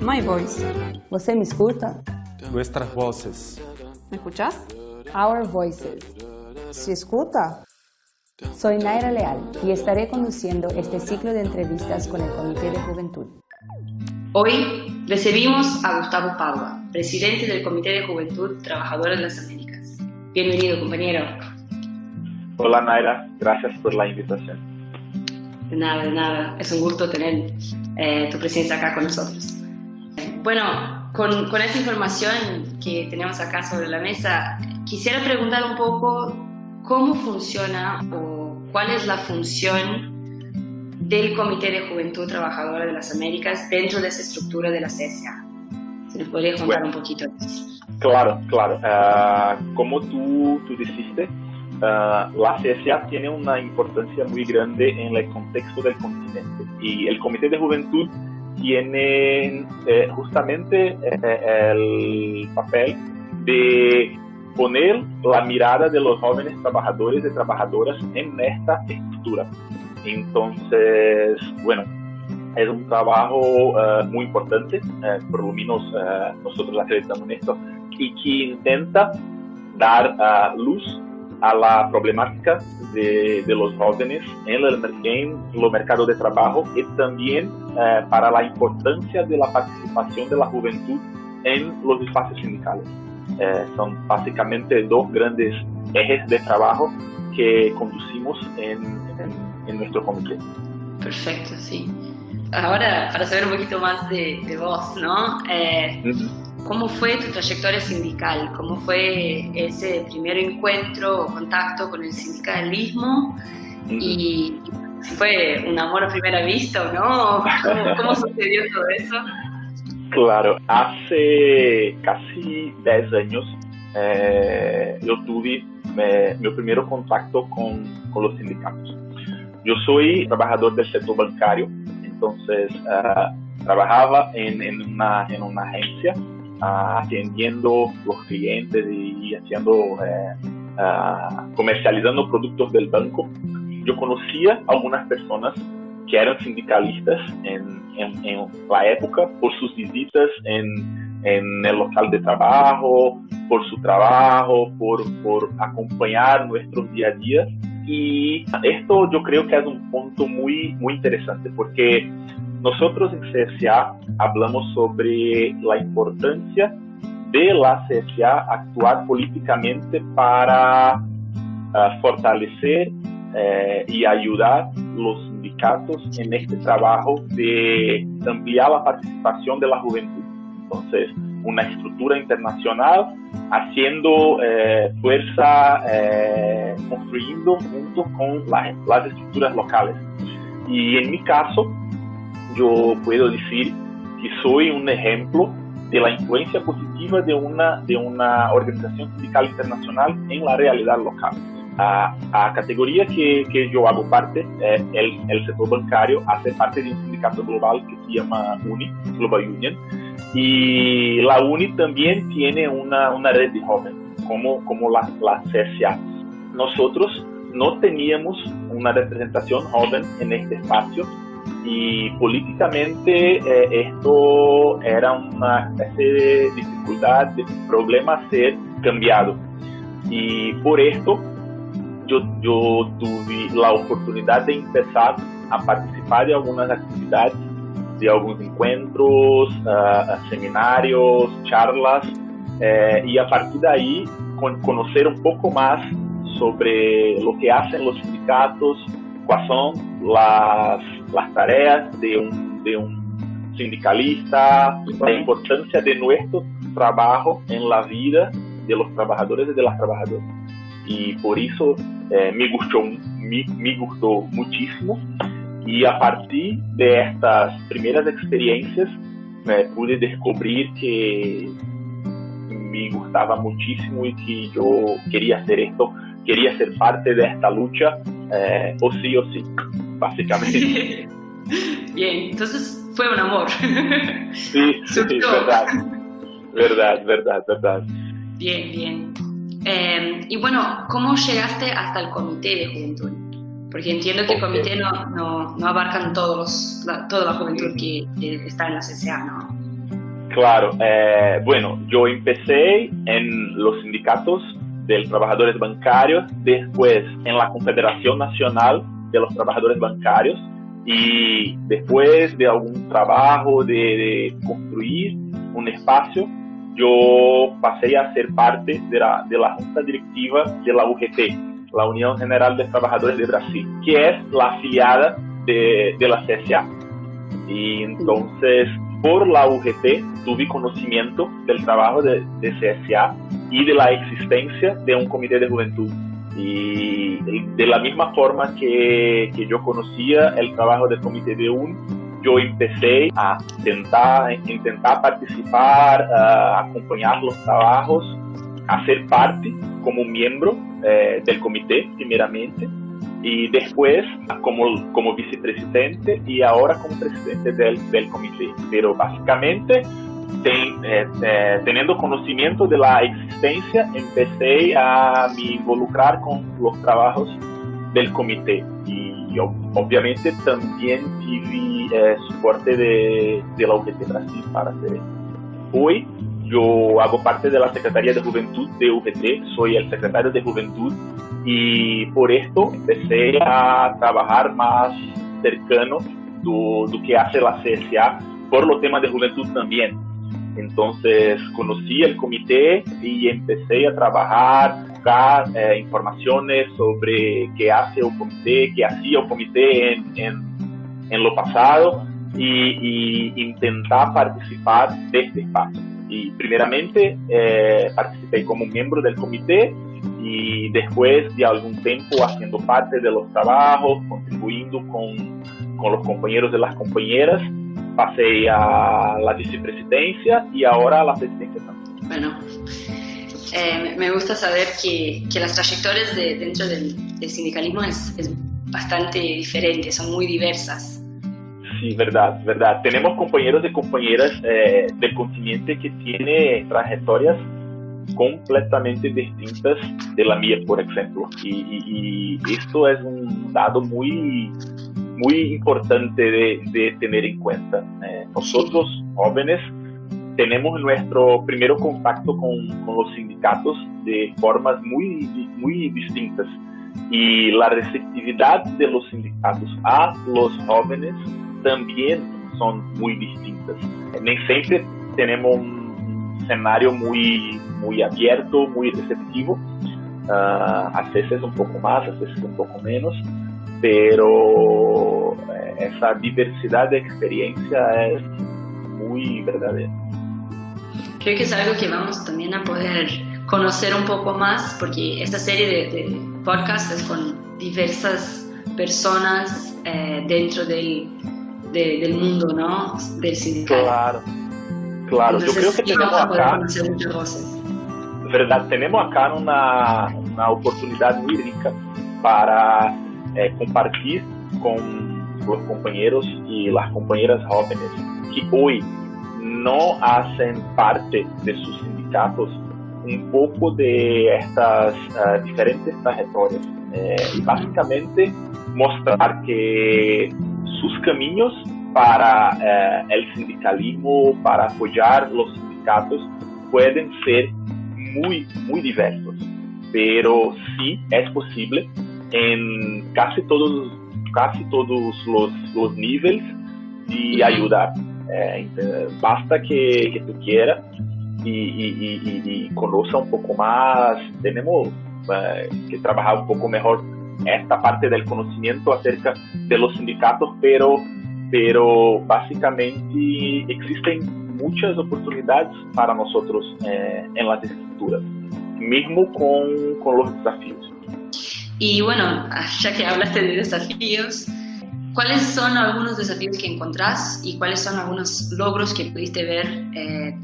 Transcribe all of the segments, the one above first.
My voice. ¿Você me escuta? Nuestras voces. ¿Me escuchas? Our Voices. ¿Se escuta? Soy Naira Leal y estaré conduciendo este ciclo de entrevistas con el Comité de Juventud. Hoy recibimos a Gustavo Padua, presidente del Comité de Juventud Trabajadora de las Américas. Bienvenido, compañero. Hola Naira, gracias por la invitación. De nada, de nada. Es un gusto tener eh, tu presencia acá con nosotros. Bueno, con, con esta información que tenemos acá sobre la mesa, quisiera preguntar un poco cómo funciona o cuál es la función del Comité de Juventud Trabajadora de las Américas dentro de esa estructura de la CSA. ¿Se nos podría contar Bueno. un poquito de eso? Claro, claro. Ah, como tú, tú dijiste, ah, la CSA tiene una importancia muy grande en el contexto del continente y el Comité de Juventud tiene eh, justamente eh, el papel de poner la mirada de los jóvenes trabajadores y trabajadoras en esta estructura. Entonces, bueno, es un trabajo eh, muy importante, eh, por lo menos eh, nosotros acreditamos en esto, y que intenta dar luz a la problemática de, de los jóvenes en el, en los mercados de trabajo y también eh, para la importancia de la participación de la juventud en los espacios sindicales. Eh, son básicamente dos grandes ejes de trabajo que conducimos en, en- en nuestro comité. Perfecto, sí. Ahora, para saber un poquito más de, de vos, ¿no? Eh, ¿Cómo fue tu trayectoria sindical? ¿Cómo fue ese primer encuentro o contacto con el sindicalismo? ¿Y fue un amor a primera vista o no? ¿Cómo, sucedió todo eso? Claro, hace casi 10 años eh, yo tuve mi primer contacto con, los sindicatos. Yo soy trabajador del sector bancario, entonces ah, trabajaba en una, en una agencia atendiendo los clientes y, haciendo, eh, comercializando productos del banco. Yo conocía algunas personas que eran sindicalistas en, en, en la época por sus visitas en, en el local de trabajo, por su trabajo, por, acompañar nuestro día a día. Y esto yo creo que es un punto muy, muy interesante porque nosotros en CSA hablamos sobre la importancia de la CSA actuar políticamente para ah, fortalecer eh, y ayudar los sindicatos en este trabajo de ampliar la participación de la juventud. Entonces, una estructura internacional haciendo eh, fuerza, eh, construyendo junto con la- las estructuras locales. Y en mi caso, yo puedo decir que soy un ejemplo de la influencia positiva de una, de una organización sindical internacional en la realidad local. A, a categoría que, que yo hago parte, eh, el, el sector bancario, hace parte de un sindicato global que se llama UNI, Global Union, y la UNI también tiene una, una red de jóvenes, como, como la, la CSA. Nosotros no teníamos una representación joven en este espacio y políticamente eh, esto era una especie de dificultad, de problema ser cambiado. Y por esto yo, yo tuve la oportunidad de empezar a participar de algunas actividades, de algunos encuentros, ah, seminarios, charlas, eh, y a partir de ahí con- conocer un poco más sobre lo que hacen los sindicatos, cuáles son las, las tareas de un, de un sindicalista, la importancia de nuestro trabajo en la vida de los trabajadores y de las trabajadoras. Y por eso eh, me, gustó, me, me gustó muchísimo. Y a partir de estas primeras experiencias, me pude descubrir que me gustaba muchísimo y que yo quería hacer esto, quería ser parte de esta lucha, eh, o sí o sí, básicamente. Bien, entonces fue un amor. Sí, sí, verdad, verdad, verdad, verdad. Bien, bien. Eh, y bueno, ¿cómo llegaste hasta el comité de juventud? Porque entiendo que el comité no, no, no abarcan todos la, toda la juventud que, que, está en la CCA, ¿no? Claro, eh, bueno, yo empecé en los sindicatos de trabajadores bancarios, después en la Confederación Nacional de los Trabajadores Bancarios y después de algún trabajo de, de construir un espacio yo pasé a ser parte de la, de la junta directiva de la UGT, la Unión General de Trabajadores de Brasil, que es la afiliada de, de la CSA. Y entonces, por la UGT, tuve conocimiento del trabajo de, de CSA y de la existencia de un comité de juventud. Y de la misma forma que, que yo conocía el trabajo del comité de UN, yo empecé a intentar, intentar participar, uh, acompanhar os trabalhos, a ser parte como miembro eh, del comité, primeiramente, y después como, como vicepresidente y ahora como presidente del, del comité. Pero básicamente, eh, eh, teniendo conocimiento de la existencia, empecé a me involucrar con los trabajos del comité. Y obviamente también tive eh, soporte de, de, la UGT Brasil para hacer. Hoy yo hago parte de la Secretaría de Juventud de UGT, soy el secretario de Juventud y por esto empecé a trabajar más cercano do, do que hace la CSA por los temas de juventud también. Entonces conocí el comité y empecé a trabajar buscar eh, informaciones sobre qué hace el comité, qué hacía el comité en, en, en lo pasado y, y, intentar participar de este espacio. Y primeramente eh, participé como miembro del comité y después de algún tiempo haciendo parte de los trabajos, contribuyendo con, con los compañeros de las compañeras, pasé a la vicepresidencia y ahora a la presidencia también. Bueno, eh, me gusta saber que, que las trayectorias de, dentro del, del sindicalismo es, es, bastante diferentes, son muy diversas. Sí, verdad, verdad. Tenemos compañeros y compañeras eh, del continente que tienen trayectorias completamente distintas de la mía, por ejemplo. Y, y, y esto es un dado muy, muy importante de, de tener en cuenta. Eh, nosotros, jóvenes, tenemos nuestro primer contacto con, con, los sindicatos de formas muy, muy distintas y la receptividad de los sindicatos a los jóvenes también son muy distintas. Nem siempre tenemos un escenario muy, muy abierto, muy receptivo, uh, a veces un poco más, a veces un poco menos, pero eh, esa diversidad de experiencia es muy verdadera creo que es algo que vamos también a poder conocer un poco más, porque esta serie de, de podcasts es con diversas personas eh, dentro del, de, del mundo, ¿no? Del sindicato. Claro, claro. Entonces, Yo creo que tenemos acá, muchas voces. verdad, tenemos acá una, una oportunidad muy rica para eh, compartir con los compañeros y las compañeras jóvenes que hoy no hacen parte de sus sindicatos un poco de estas uh, diferentes trayectorias. Eh, básicamente mostrar que sus caminos para eh, el sindicalismo, para apoyar los sindicatos, pueden ser muy, muy diversos. Pero sí es posible en casi todos, casi todos los, los niveles de ayudar. É, basta que, que tu quiera e, e, e, e conozca um pouco mais. Temos é, que trabalhar um pouco melhor esta parte do conhecimento acerca de los sindicatos, pero, pero básicamente existem muitas oportunidades para nós eh, em las estruturas, mesmo com, com os desafios. Y bueno, ya que hablaste de desafíos, ¿cuáles son algunos desafíos que encontrás y cuáles son algunos logros que pudiste ver eh,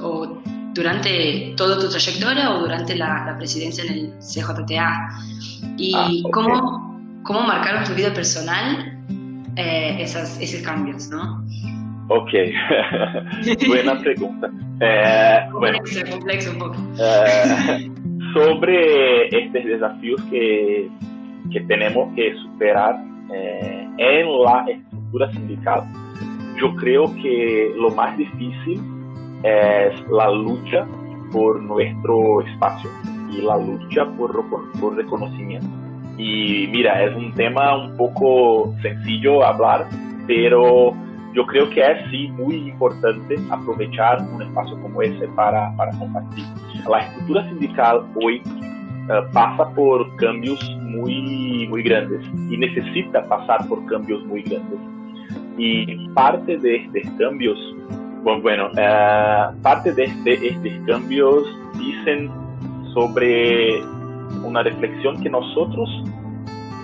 o durante toda tu trayectoria o durante la, la presidencia en el CJTA? ¿Y Ah, ok. cómo, cómo marcaron tu vida personal eh, esas, esos cambios, no? Ok, buena pregunta. Eh, bueno, Complejo, complejo un poco. Eh, sobre estos desafíos que, que tenemos que superar eh, en la estructura sindical, yo creo que lo más difícil es la lucha por nuestro espacio y la lucha por, por, por reconocimiento. Y mira, es un tema un poco sencillo hablar, pero yo creo que es sí muy importante aprovechar un espacio como ese para, para compartir. La estructura sindical hoy eh, pasa por cambios muy, muy grandes y necesita pasar por cambios muy grandes. Y parte de estos cambios, bueno, eh, parte de este- estos cambios dicen sobre una reflexión que nosotros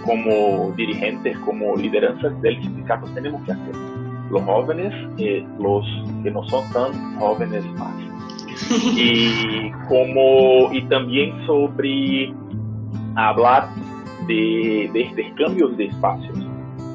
como dirigentes, como lideranzas del sindicato tenemos que hacer los jóvenes, eh, los que no son tan jóvenes más. Y como y también sobre hablar de, de estos cambios de espacios,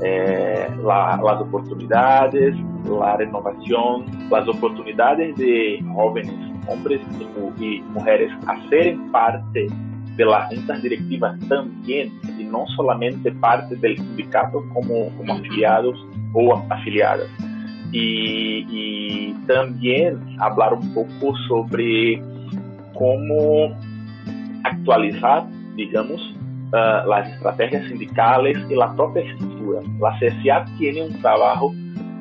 eh, la- las oportunidades, la renovación, las oportunidades de jóvenes, hombres y, mu- y mujeres a ser parte de las juntas directivas también y no solamente parte del sindicato como, como afiliados o afiliadas. Y, y también hablar un poco sobre cómo actualizar, digamos, ah, las estrategias sindicales y la propia estructura. La CSA tiene un trabajo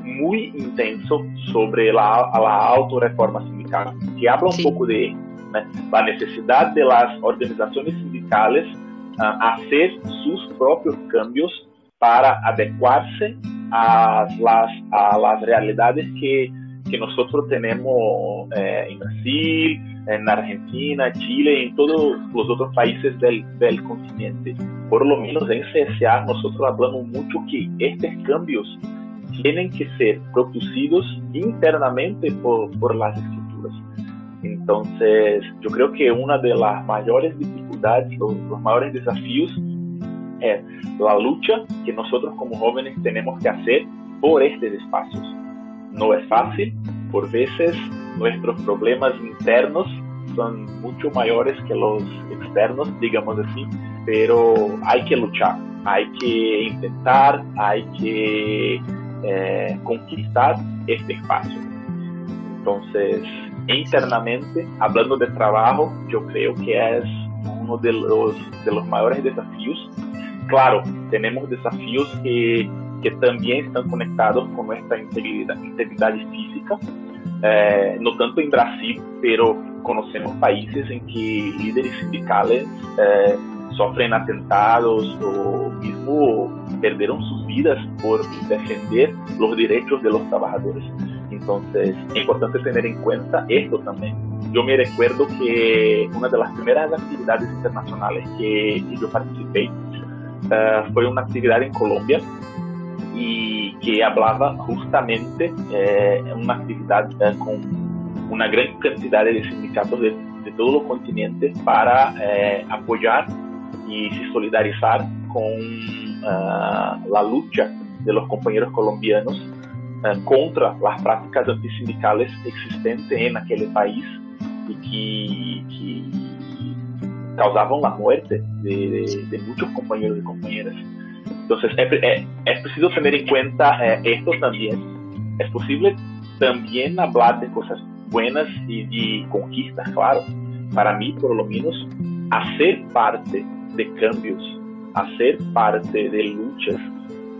muy intenso sobre la, la autorreforma sindical, que habla un Sí. poco de né, la necesidad de las organizaciones sindicales ah, hacer sus propios cambios para adecuarse a las, a las realidades que, que nosotros tenemos eh, en Brasil, en Argentina, Chile en todos los otros países del, del continente. Por lo menos en CSA nosotros hablamos mucho que estos cambios tienen que ser producidos internamente por, por las estructuras. Entonces, yo creo que una de las mayores dificultades, los, los mayores desafíos es la lucha que nosotros como jóvenes tenemos que hacer por estos espacios. No es fácil, por veces nuestros problemas internos son mucho mayores que los externos, digamos así, pero hay que luchar, hay que intentar, hay que eh, conquistar este espacio. Entonces, internamente, hablando de trabajo, yo creo que es uno de los, de los mayores desafíos. Claro, tenemos desafíos que, que también están conectados con nuestra integridad, física, eh, no tanto en Brasil, pero conocemos países en que líderes sindicales eh, sofren atentados o mismo perdieron sus vidas por defender los derechos de los trabajadores. Entonces, es importante tener en cuenta esto también. Yo me recuerdo que una de las primeras actividades internacionales que, que yo participé uh, fue una actividad en Colombia y que hablaba justamente eh, una actividad eh, con una gran cantidad de sindicatos de, de todo el continente para eh, apoyar y se solidarizar con uh, la lucha de los compañeros colombianos uh, contra las prácticas antisindicales existentes en aquel país y que, que causaban la muerte de, de, de, muchos compañeros y compañeras. Entonces, es, es, es preciso tener en cuenta eh, esto también. Es posible también hablar de cosas buenas y de conquistas, claro. Para mí, por lo menos, hacer parte de cambios, hacer parte de luchas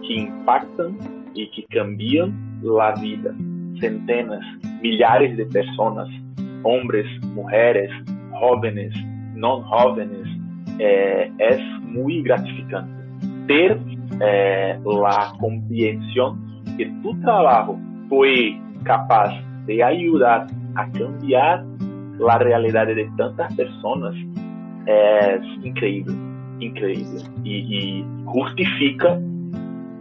que impactan y que cambian la vida. Centenas, millares de personas, hombres, mujeres, jóvenes, no jóvenes, eh, es muy gratificante. Ter eh, la comprensión que tu trabajo fue capaz de ayudar a cambiar la realidad de tantas personas es increíble, increíble. Y justifica,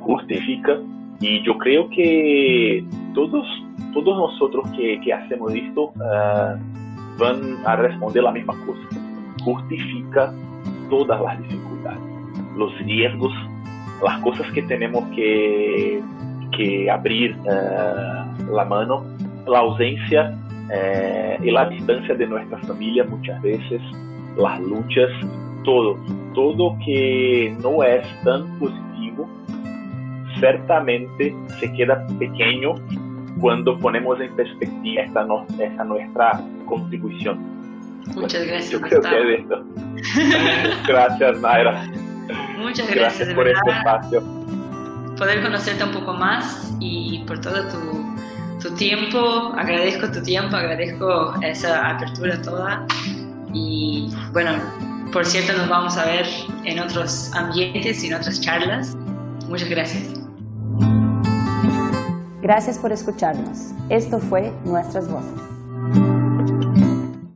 justifica y yo creo que todos, todos nosotros que, que hacemos esto uh, a responder la misma cosa. Justifica todas las dificultades, los riesgos, las cosas que tenemos que, que abrir uh, la mano, la ausencia eh, y la distancia de nuestra familia muchas veces, las luchas, todo, todo que no es tan positivo, ciertamente se queda pequeño cuando ponemos en perspectiva esta, no, esta nuestra contribución. Muchas gracias. Yo creo que es esto. gracias, Naira. Muchas gracias, gracias por este espacio. Poder conocerte un poco más y por todo tu, tu tiempo. Agradezco tu tiempo, agradezco esa apertura toda. Y bueno, por cierto, nos vamos a ver en otros ambientes y en otras charlas. Muchas gracias. Gracias por escucharnos. Esto fue Nuestras Voces.